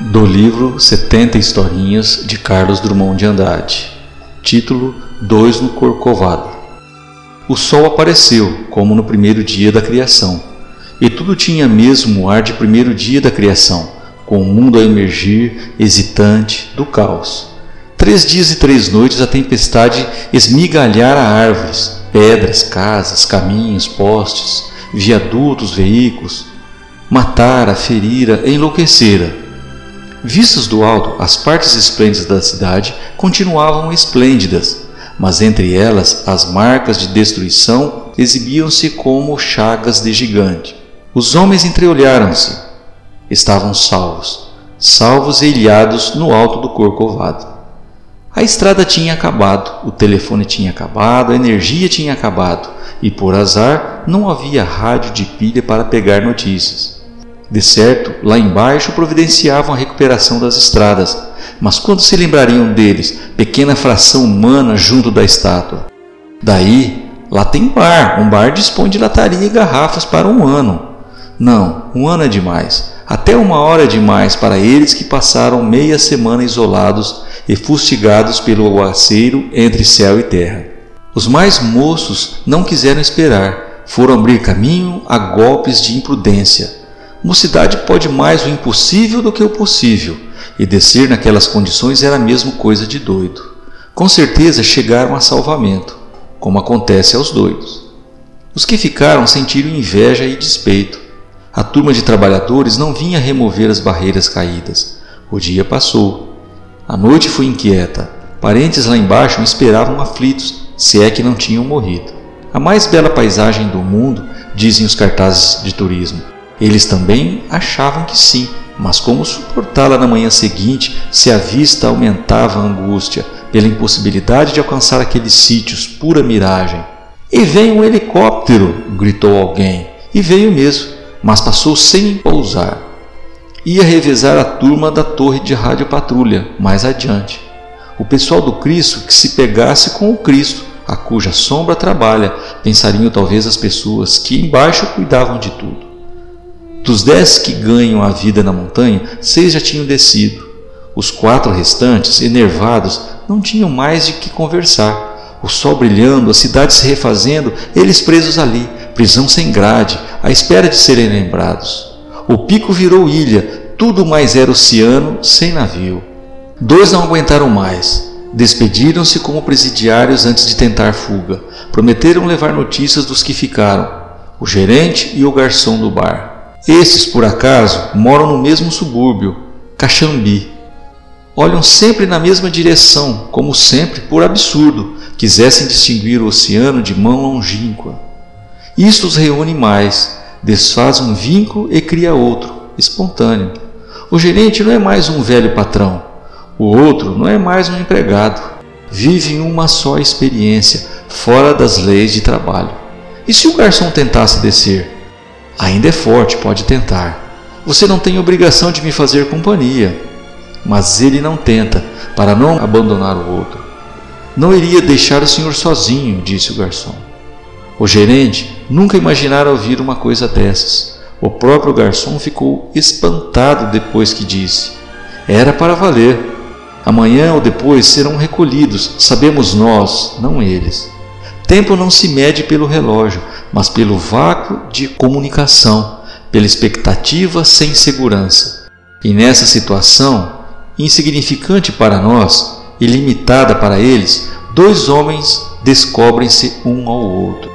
do livro 70 Historinhas de Carlos Drummond de Andrade. Título Dois no Corcovado. O sol apareceu, como no primeiro dia da criação, e tudo tinha mesmo o ar de primeiro dia da criação, com o mundo a emergir, hesitante, do caos. Três dias e três noites a tempestade esmigalhara árvores, pedras, casas, caminhos, postes, viadutos, veículos, matara, ferira, enlouquecera Vistas do alto, as partes esplêndidas da cidade continuavam esplêndidas, mas entre elas as marcas de destruição exibiam-se como chagas de gigante. Os homens entreolharam-se. Estavam salvos, salvos e ilhados no alto do Corcovado. A estrada tinha acabado, o telefone tinha acabado, a energia tinha acabado, e por azar não havia rádio de pilha para pegar notícias. De certo, lá embaixo providenciavam a recuperação das estradas, mas quando se lembrariam deles, pequena fração humana junto da estátua? Daí, lá tem bar, um bar dispõe de lataria e garrafas para um ano. Não, um ano é demais, até uma hora é demais para eles que passaram meia semana isolados e fustigados pelo aguaceiro entre céu e terra. Os mais moços não quiseram esperar, foram abrir caminho a golpes de imprudência Mocidade pode mais o impossível do que o possível, e descer naquelas condições era mesmo coisa de doido. Com certeza chegaram a salvamento, como acontece aos doidos. Os que ficaram sentiram inveja e despeito. A turma de trabalhadores não vinha remover as barreiras caídas. O dia passou. A noite foi inquieta. Parentes lá embaixo esperavam aflitos, se é que não tinham morrido. A mais bela paisagem do mundo, dizem os cartazes de turismo, eles também achavam que sim, mas como suportá-la na manhã seguinte se a vista aumentava a angústia pela impossibilidade de alcançar aqueles sítios, pura miragem? E vem um helicóptero! gritou alguém. E veio mesmo, mas passou sem pousar. Ia revezar a turma da torre de rádio patrulha mais adiante. O pessoal do Cristo que se pegasse com o Cristo, a cuja sombra trabalha, pensariam talvez as pessoas que embaixo cuidavam de tudo. Dos dez que ganham a vida na montanha, seis já tinham descido. Os quatro restantes, enervados, não tinham mais de que conversar. O sol brilhando, a cidade se refazendo, eles presos ali, prisão sem grade, à espera de serem lembrados. O pico virou ilha, tudo mais era oceano, sem navio. Dois não aguentaram mais. Despediram-se como presidiários antes de tentar fuga. Prometeram levar notícias dos que ficaram, o gerente e o garçom do bar. Esses, por acaso, moram no mesmo subúrbio, Caxambi. Olham sempre na mesma direção, como sempre, por absurdo, quisessem distinguir o oceano de mão longínqua. Isto os reúne mais, desfaz um vínculo e cria outro, espontâneo. O gerente não é mais um velho patrão, o outro não é mais um empregado. Vive em uma só experiência, fora das leis de trabalho. E se o garçom tentasse descer? Ainda é forte, pode tentar. Você não tem obrigação de me fazer companhia. Mas ele não tenta, para não abandonar o outro. Não iria deixar o senhor sozinho, disse o garçom. O gerente nunca imaginara ouvir uma coisa dessas. O próprio garçom ficou espantado depois que disse: Era para valer. Amanhã ou depois serão recolhidos, sabemos nós, não eles. Tempo não se mede pelo relógio, mas pelo vácuo de comunicação, pela expectativa sem segurança. E nessa situação, insignificante para nós e limitada para eles, dois homens descobrem-se um ao outro.